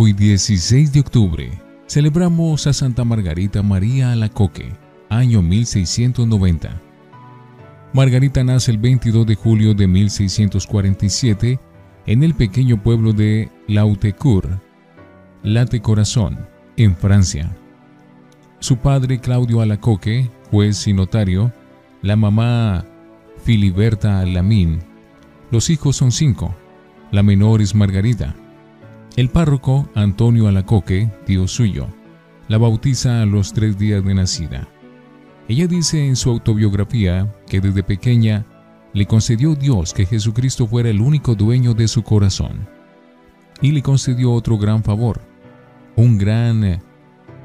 Hoy 16 de octubre celebramos a Santa Margarita María Alacoque, año 1690. Margarita nace el 22 de julio de 1647 en el pequeño pueblo de Lautecourt, Late Corazón, en Francia. Su padre Claudio Alacoque, juez y notario, la mamá Filiberta Lamín. Los hijos son cinco. La menor es Margarita. El párroco Antonio Alacoque, tío suyo, la bautiza a los tres días de nacida. Ella dice en su autobiografía que desde pequeña le concedió Dios que Jesucristo fuera el único dueño de su corazón. Y le concedió otro gran favor, un gran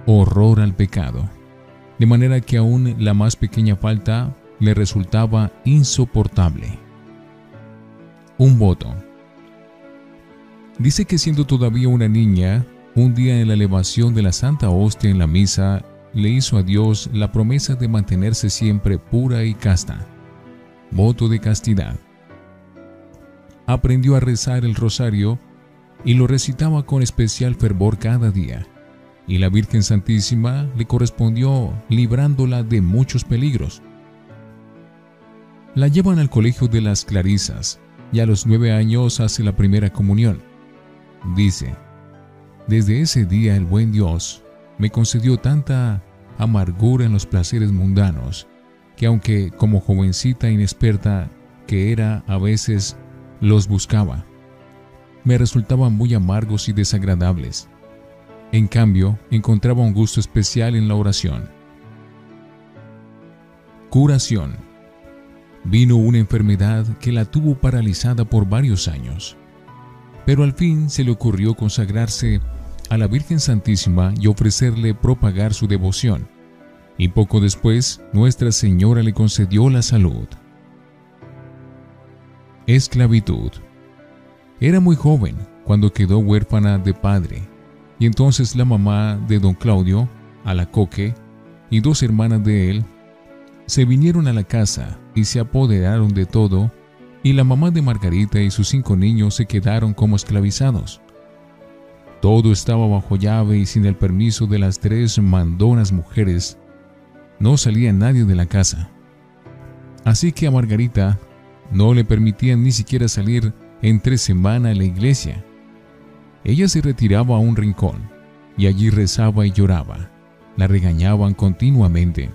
horror al pecado, de manera que aún la más pequeña falta le resultaba insoportable. Un voto. Dice que siendo todavía una niña, un día en la elevación de la Santa Hostia en la misa, le hizo a Dios la promesa de mantenerse siempre pura y casta. Voto de castidad. Aprendió a rezar el rosario y lo recitaba con especial fervor cada día, y la Virgen Santísima le correspondió librándola de muchos peligros. La llevan al colegio de las Clarisas y a los nueve años hace la primera comunión. Dice, desde ese día el buen Dios me concedió tanta amargura en los placeres mundanos, que aunque como jovencita inexperta que era a veces los buscaba, me resultaban muy amargos y desagradables. En cambio, encontraba un gusto especial en la oración. Curación. Vino una enfermedad que la tuvo paralizada por varios años, pero al fin se le ocurrió consagrarse a la Virgen Santísima y ofrecerle propagar su devoción, y poco después Nuestra Señora le concedió la salud. Esclavitud. Era muy joven cuando quedó huérfana de padre, y entonces la mamá de don Claudio, Alacoque, y dos hermanas de él, se vinieron a la casa y se apoderaron de todo, y la mamá de Margarita y sus cinco niños se quedaron como esclavizados. Todo estaba bajo llave y sin el permiso de las tres mandonas mujeres, no salía nadie de la casa. Así que a Margarita no le permitían ni siquiera salir entre semana a la iglesia. Ella se retiraba a un rincón y allí rezaba y lloraba. La regañaban continuamente.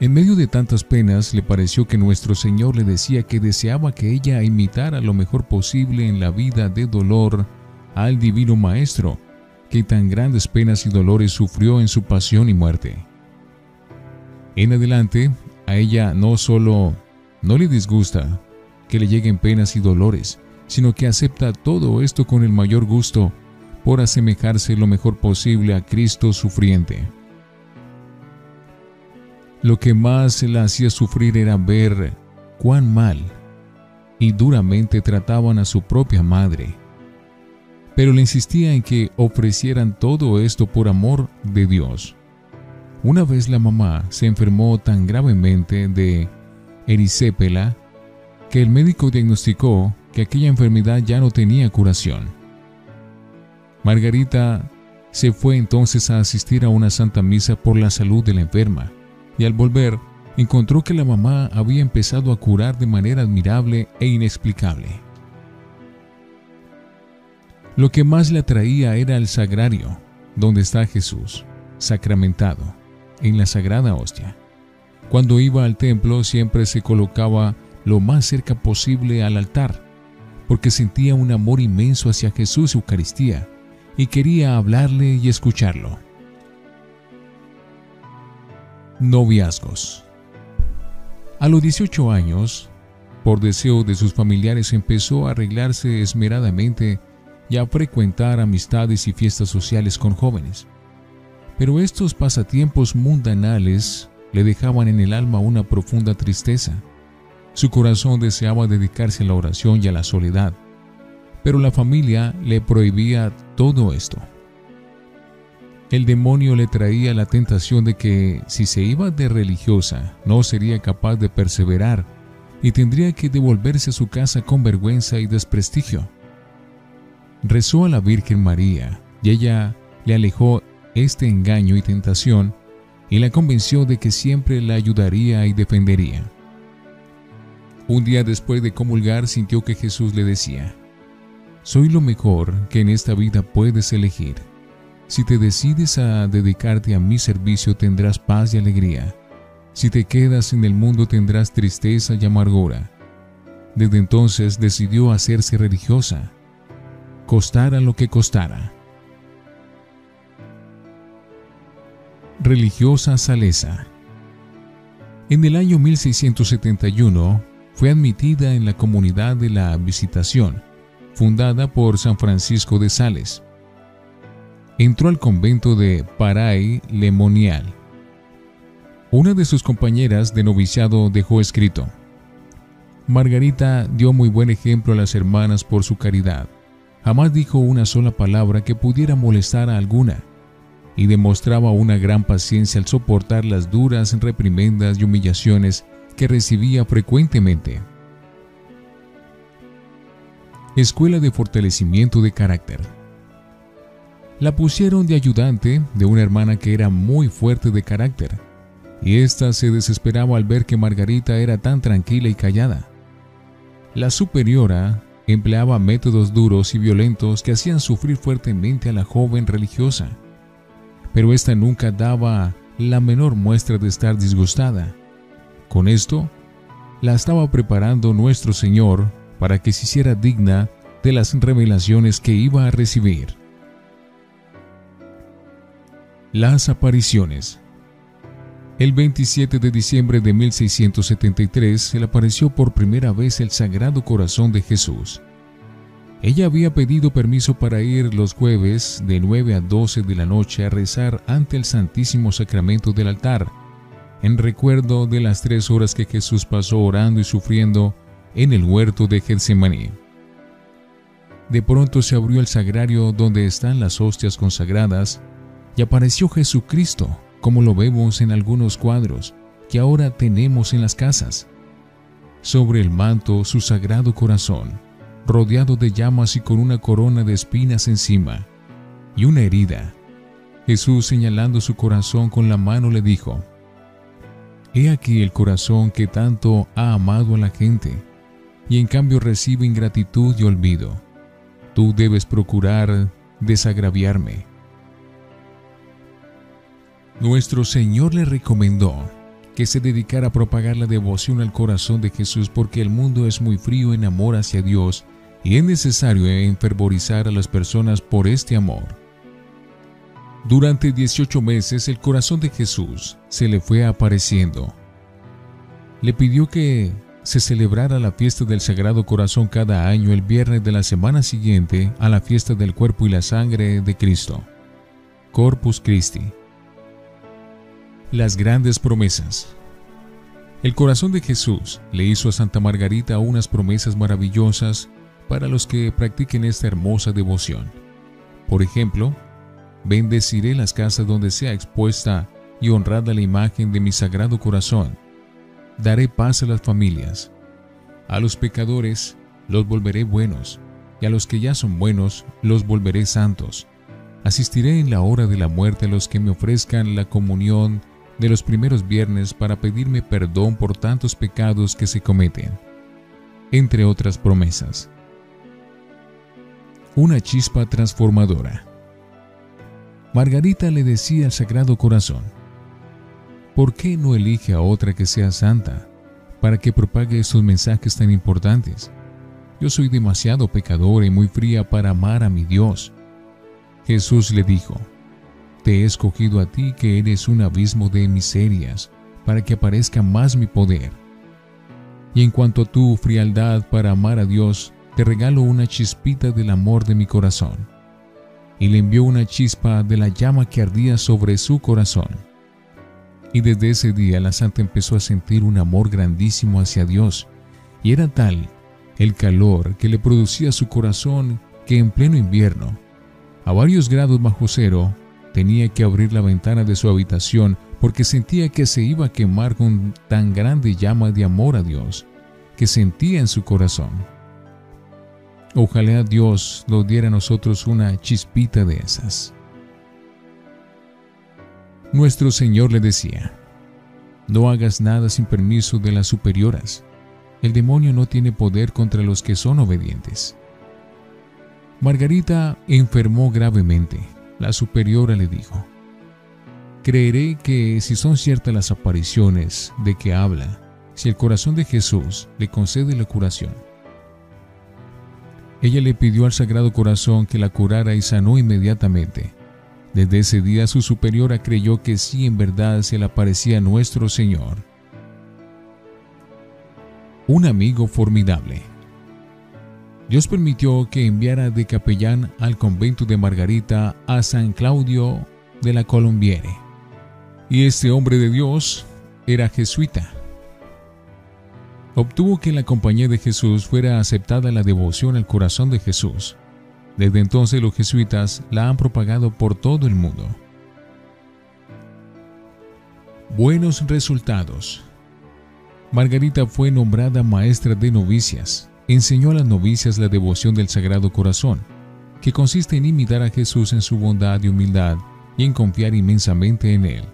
En medio de tantas penas le pareció que nuestro Señor le decía que deseaba que ella imitara lo mejor posible en la vida de dolor al Divino Maestro, que tan grandes penas y dolores sufrió en su pasión y muerte. En adelante, a ella no solo no le disgusta que le lleguen penas y dolores, sino que acepta todo esto con el mayor gusto por asemejarse lo mejor posible a Cristo sufriente. Lo que más la hacía sufrir era ver cuán mal y duramente trataban a su propia madre pero le insistía en que ofrecieran todo esto por amor de Dios. Una vez la mamá se enfermó tan gravemente de erisépela que el médico diagnosticó que aquella enfermedad ya no tenía curación. Margarita se fue entonces a asistir a una santa misa por la salud de la enferma y al volver encontró que la mamá había empezado a curar de manera admirable e inexplicable. Lo que más le atraía era el sagrario, donde está Jesús, sacramentado, en la sagrada hostia. Cuando iba al templo siempre se colocaba lo más cerca posible al altar, porque sentía un amor inmenso hacia Jesús Eucaristía y quería hablarle y escucharlo. Noviazgos. A los 18 años, por deseo de sus familiares, empezó a arreglarse esmeradamente y a frecuentar amistades y fiestas sociales con jóvenes. Pero estos pasatiempos mundanales le dejaban en el alma una profunda tristeza. Su corazón deseaba dedicarse a la oración y a la soledad, pero la familia le prohibía todo esto. El demonio le traía la tentación de que si se iba de religiosa no sería capaz de perseverar y tendría que devolverse a su casa con vergüenza y desprestigio. rezó a la Virgen María y ella le alejó este engaño y tentación y la convenció de que siempre la ayudaría y defendería. Un día después de comulgar sintió que Jesús le decía, Soy lo mejor que en esta vida puedes elegir. Si te decides a dedicarte a mi servicio tendrás paz y alegría. Si te quedas en el mundo tendrás tristeza y amargura. Desde entonces decidió hacerse religiosa, costara lo que costara. Religiosa Salesa En el año 1671 fue admitida en la comunidad de la Visitación, fundada por San Francisco de Sales. Entró al convento de Paray Lemonial. Una de sus compañeras de noviciado dejó escrito, Margarita dio muy buen ejemplo a las hermanas por su caridad. Jamás dijo una sola palabra que pudiera molestar a alguna, y demostraba una gran paciencia al soportar las duras reprimendas y humillaciones que recibía frecuentemente. Escuela de Fortalecimiento de Carácter. La pusieron de ayudante de una hermana que era muy fuerte de carácter, y ésta se desesperaba al ver que Margarita era tan tranquila y callada. La superiora empleaba métodos duros y violentos que hacían sufrir fuertemente a la joven religiosa, pero ésta nunca daba la menor muestra de estar disgustada con esto, la estaba preparando nuestro Señor para que se hiciera digna de las revelaciones que iba a recibir. Las apariciones. El 27 de diciembre de 1673 se le apareció por primera vez el Sagrado Corazón de Jesús. Ella había pedido permiso para ir los jueves de 9 a 12 de la noche a rezar ante el Santísimo Sacramento del altar en recuerdo de las tres horas que Jesús pasó orando y sufriendo en el huerto de Getsemaní. De pronto se abrió el sagrario donde están las hostias consagradas y apareció Jesucristo, como lo vemos en algunos cuadros que ahora tenemos en las casas. Sobre el manto su sagrado corazón, rodeado de llamas y con una corona de espinas encima, y una herida. Jesús señalando su corazón con la mano le dijo, He aquí el corazón que tanto ha amado a la gente, y en cambio recibe ingratitud y olvido. Tú debes procurar desagraviarme. Nuestro Señor le recomendó que se dedicara a propagar la devoción al corazón de Jesús porque el mundo es muy frío en amor hacia Dios y es necesario enfervorizar a las personas por este amor. Durante 18 meses el corazón de Jesús se le fue apareciendo. Le pidió que se celebrara la fiesta del Sagrado Corazón cada año el viernes de la semana siguiente a la fiesta del cuerpo y la sangre de Cristo. Corpus Christi. Las grandes promesas. El corazón de Jesús le hizo a Santa Margarita unas promesas maravillosas para los que practiquen esta hermosa devoción. Por ejemplo, Bendeciré las casas donde sea expuesta y honrada la imagen de mi sagrado corazón. Daré paz a las familias. A los pecadores los volveré buenos, y a los que ya son buenos los volveré santos. Asistiré en la hora de la muerte a los que me ofrezcan la comunión de los primeros viernes para pedirme perdón por tantos pecados que se cometen, entre otras promesas. Una chispa transformadora. Margarita le decía al Sagrado Corazón, ¿por qué no elige a otra que sea santa para que propague estos mensajes tan importantes? Yo soy demasiado pecadora y muy fría para amar a mi Dios. Jesús le dijo, Te he escogido a ti que eres un abismo de miserias, para que aparezca más mi poder. Y en cuanto a tu frialdad para amar a Dios, te regalo una chispita del amor de mi corazón y le envió una chispa de la llama que ardía sobre su corazón. Y desde ese día la santa empezó a sentir un amor grandísimo hacia Dios, y era tal el calor que le producía su corazón que en pleno invierno, a varios grados bajo cero, tenía que abrir la ventana de su habitación porque sentía que se iba a quemar con tan grande llama de amor a Dios que sentía en su corazón. Ojalá Dios nos diera a nosotros una chispita de esas. Nuestro Señor le decía, no hagas nada sin permiso de las superioras. El demonio no tiene poder contra los que son obedientes. Margarita enfermó gravemente. La superiora le dijo, Creeré que si son ciertas las apariciones de que habla, si el corazón de Jesús le concede la curación. Ella le pidió al Sagrado Corazón que la curara y sanó inmediatamente. Desde ese día su superiora creyó que sí en verdad se le aparecía nuestro Señor. Un amigo formidable. Dios permitió que enviara de capellán al convento de Margarita a San Claudio de la Colombiere. Y este hombre de Dios era jesuita. Obtuvo que en la compañía de Jesús fuera aceptada la devoción al corazón de Jesús. Desde entonces los jesuitas la han propagado por todo el mundo. Buenos resultados. Margarita fue nombrada maestra de novicias enseñó a las novicias la devoción del Sagrado Corazón, que consiste en imitar a Jesús en su bondad y humildad y en confiar inmensamente en Él,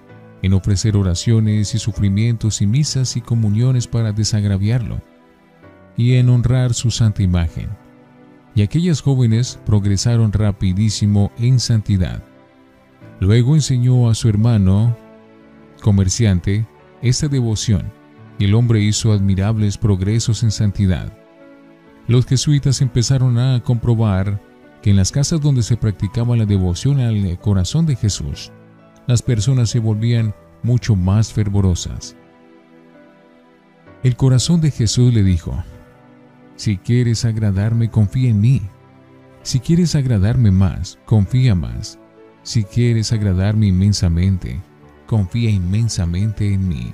en ofrecer oraciones y sufrimientos y misas y comuniones para desagraviarlo, y en honrar su santa imagen. Y aquellas jóvenes progresaron rapidísimo en santidad. Luego enseñó a su hermano, comerciante, esta devoción, y el hombre hizo admirables progresos en santidad los jesuitas empezaron a comprobar que en las casas donde se practicaba la devoción al corazón de Jesús, las personas se volvían mucho más fervorosas. El corazón de Jesús le dijo, si quieres agradarme, confía en mí. Si quieres agradarme más, confía más. Si quieres agradarme inmensamente, confía inmensamente en mí.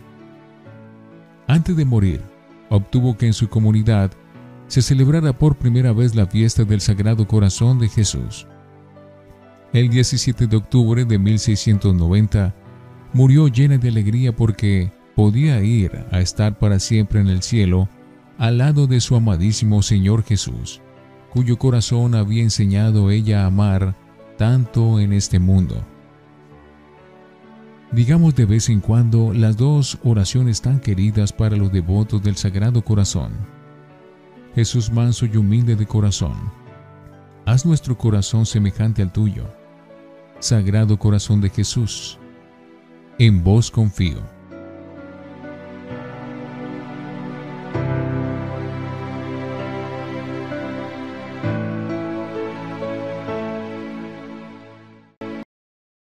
Antes de morir, obtuvo que en su comunidad se celebrara por primera vez la fiesta del Sagrado Corazón de Jesús. El 17 de octubre de 1690 murió llena de alegría porque podía ir a estar para siempre en el cielo al lado de su amadísimo Señor Jesús, cuyo corazón había enseñado ella a amar tanto en este mundo. Digamos de vez en cuando las dos oraciones tan queridas para los devotos del Sagrado Corazón. Jesús manso y humilde de corazón, haz nuestro corazón semejante al tuyo. Sagrado corazón de Jesús, en vos confío.